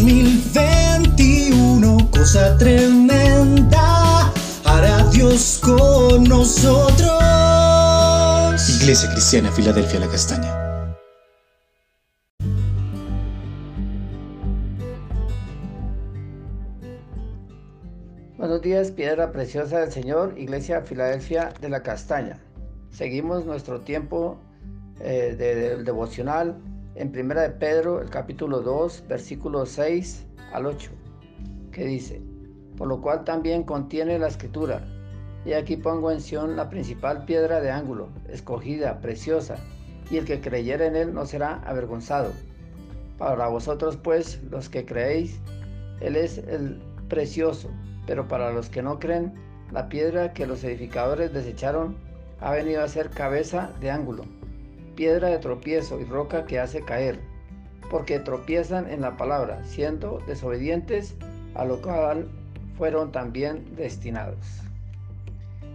2021, cosa tremenda, hará Dios con nosotros. Iglesia Cristiana, Filadelfia, La Castaña. Buenos días, piedra preciosa del Señor, Iglesia Filadelfia de la Castaña. Seguimos nuestro tiempo eh, del devocional en Primera de Pedro, el capítulo 2, versículos 6 al 8, que dice, por lo cual también contiene la escritura, y aquí pongo en Sion la principal piedra de ángulo, escogida, preciosa, y el que creyere en él no será avergonzado. Para vosotros pues, los que creéis, él es el precioso, pero para los que no creen, la piedra que los edificadores desecharon ha venido a ser cabeza de ángulo piedra de tropiezo y roca que hace caer, porque tropiezan en la palabra, siendo desobedientes a lo cual fueron también destinados.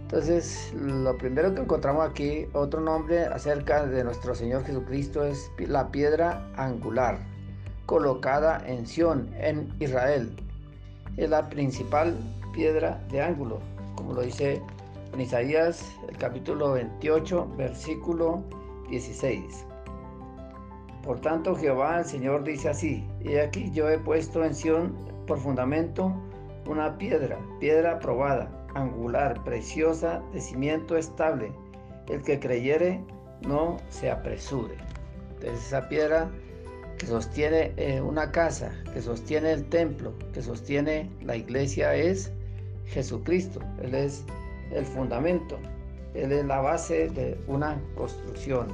Entonces, lo primero que encontramos aquí, otro nombre acerca de nuestro Señor Jesucristo es la piedra angular, colocada en Sión, en Israel. Es la principal piedra de ángulo, como lo dice en Isaías el capítulo 28, versículo 16. Por tanto, Jehová el Señor dice así, y aquí yo he puesto en Sión por fundamento una piedra, piedra probada, angular, preciosa, de cimiento estable. El que creyere no se apresure. Entonces esa piedra que sostiene eh, una casa, que sostiene el templo, que sostiene la iglesia es Jesucristo. Él es el fundamento. Él es la base de una construcción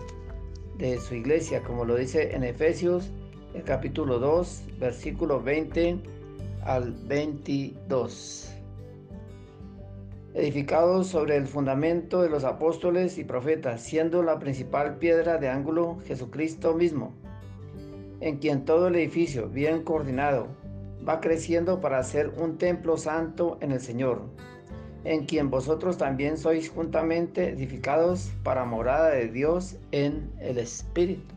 de su iglesia, como lo dice en Efesios, el capítulo 2, versículo 20 al 22. Edificado sobre el fundamento de los apóstoles y profetas, siendo la principal piedra de ángulo Jesucristo mismo, en quien todo el edificio, bien coordinado, va creciendo para ser un templo santo en el Señor en quien vosotros también sois juntamente edificados para morada de Dios en el Espíritu.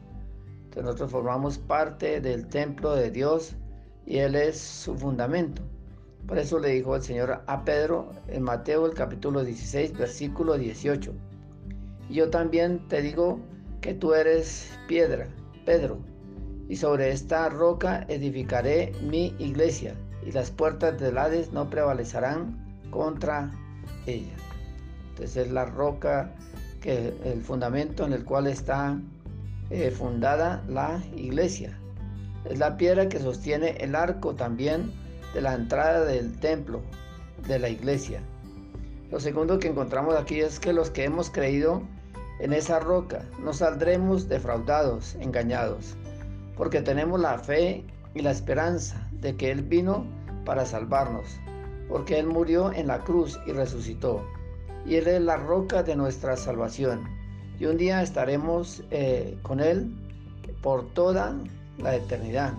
Entonces nosotros formamos parte del templo de Dios y Él es su fundamento. Por eso le dijo el Señor a Pedro en Mateo el capítulo 16, versículo 18. Y yo también te digo que tú eres piedra, Pedro, y sobre esta roca edificaré mi iglesia, y las puertas del Hades no prevalecerán contra ella. Entonces es la roca, que el fundamento en el cual está eh, fundada la iglesia. Es la piedra que sostiene el arco también de la entrada del templo de la iglesia. Lo segundo que encontramos aquí es que los que hemos creído en esa roca no saldremos defraudados, engañados, porque tenemos la fe y la esperanza de que Él vino para salvarnos porque Él murió en la cruz y resucitó. Y Él es la roca de nuestra salvación. Y un día estaremos eh, con Él por toda la eternidad.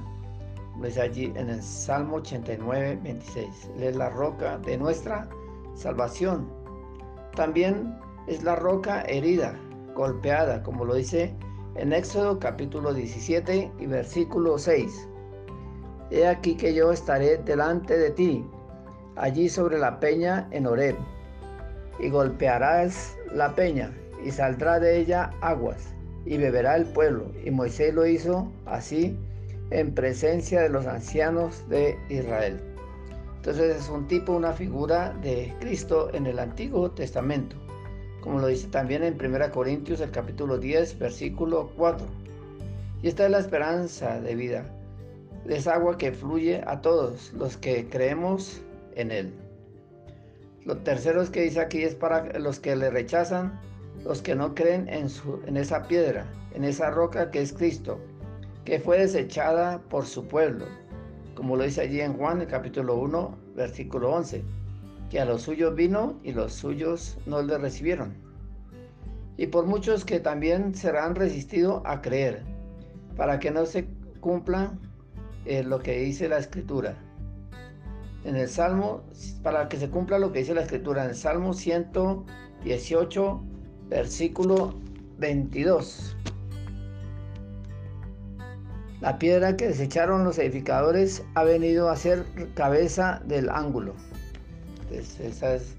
Dice allí en el Salmo 89, 26. Él es la roca de nuestra salvación. También es la roca herida, golpeada, como lo dice en Éxodo capítulo 17 y versículo 6. He aquí que yo estaré delante de ti allí sobre la peña en Oreb, y golpearás la peña, y saldrá de ella aguas, y beberá el pueblo. Y Moisés lo hizo así en presencia de los ancianos de Israel. Entonces es un tipo, una figura de Cristo en el Antiguo Testamento, como lo dice también en 1 Corintios el capítulo 10, versículo 4. Y esta es la esperanza de vida, es agua que fluye a todos los que creemos en él. Lo tercero que dice aquí es para los que le rechazan, los que no creen en, su, en esa piedra, en esa roca que es Cristo, que fue desechada por su pueblo, como lo dice allí en Juan, el capítulo 1, versículo 11, que a los suyos vino y los suyos no le recibieron. Y por muchos que también serán resistidos a creer, para que no se cumpla eh, lo que dice la escritura en el Salmo, para que se cumpla lo que dice la Escritura, en el Salmo 118, versículo 22. La piedra que desecharon los edificadores ha venido a ser cabeza del ángulo. esa es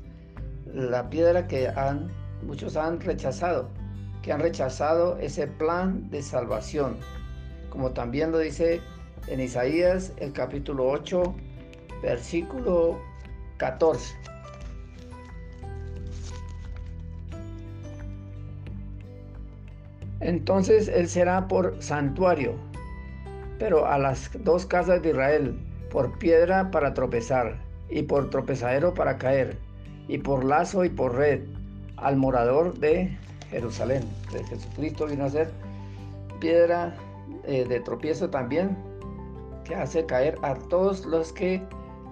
la piedra que han, muchos han rechazado, que han rechazado ese plan de salvación, como también lo dice en Isaías el capítulo 8, versículo 14. Entonces él será por santuario, pero a las dos casas de Israel, por piedra para tropezar, y por tropezadero para caer, y por lazo y por red, al morador de Jerusalén. De Jesucristo vino a ser piedra eh, de tropiezo también, que hace caer a todos los que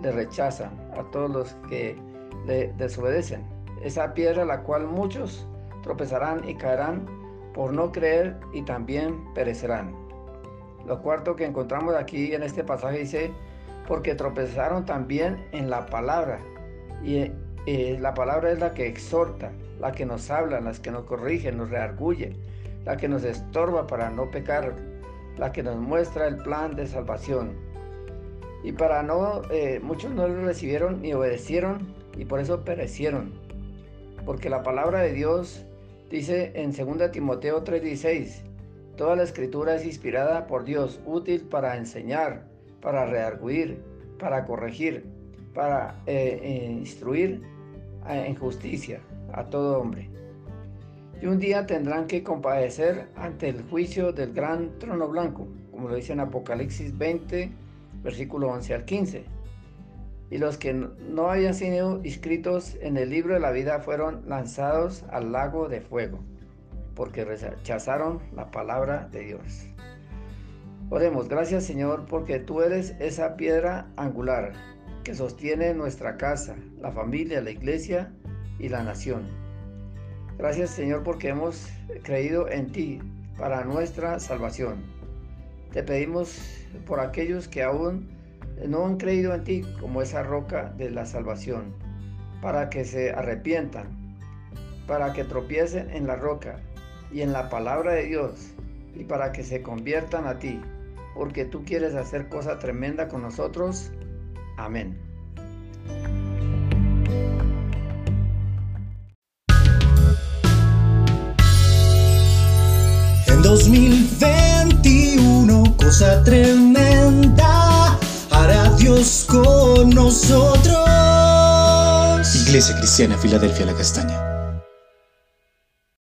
le rechazan, a todos los que le desobedecen. Esa piedra la cual muchos tropezarán y caerán por no creer y también perecerán. Lo cuarto que encontramos aquí en este pasaje dice, porque tropezaron también en la palabra. Y eh, la palabra es la que exhorta, la que nos habla, la que nos corrige, nos reargulle, la que nos estorba para no pecar, la que nos muestra el plan de salvación. Y para no, eh, muchos no lo recibieron ni obedecieron y por eso perecieron. Porque la palabra de Dios Dice en 2 Timoteo 3:16, toda la escritura es inspirada por Dios, útil para enseñar, para rearguir, para corregir, para eh, eh, instruir en justicia a todo hombre. Y un día tendrán que compadecer ante el juicio del gran trono blanco, como lo dice en Apocalipsis 20, versículo 11 al 15 y los que no habían sido inscritos en el libro de la vida fueron lanzados al lago de fuego, porque rechazaron la palabra de Dios. Oremos, gracias Señor, porque tú eres esa piedra angular que sostiene nuestra casa, la familia, la iglesia y la nación. Gracias Señor porque hemos creído en ti para nuestra salvación. Te pedimos por aquellos que aún no han creído en ti como esa roca de la salvación, para que se arrepientan, para que tropiecen en la roca y en la palabra de Dios, y para que se conviertan a ti, porque tú quieres hacer cosa tremenda con nosotros. Amén. En 2021, cosa tremenda Dios con nosotros. Iglesia Cristiana Filadelfia La Castaña.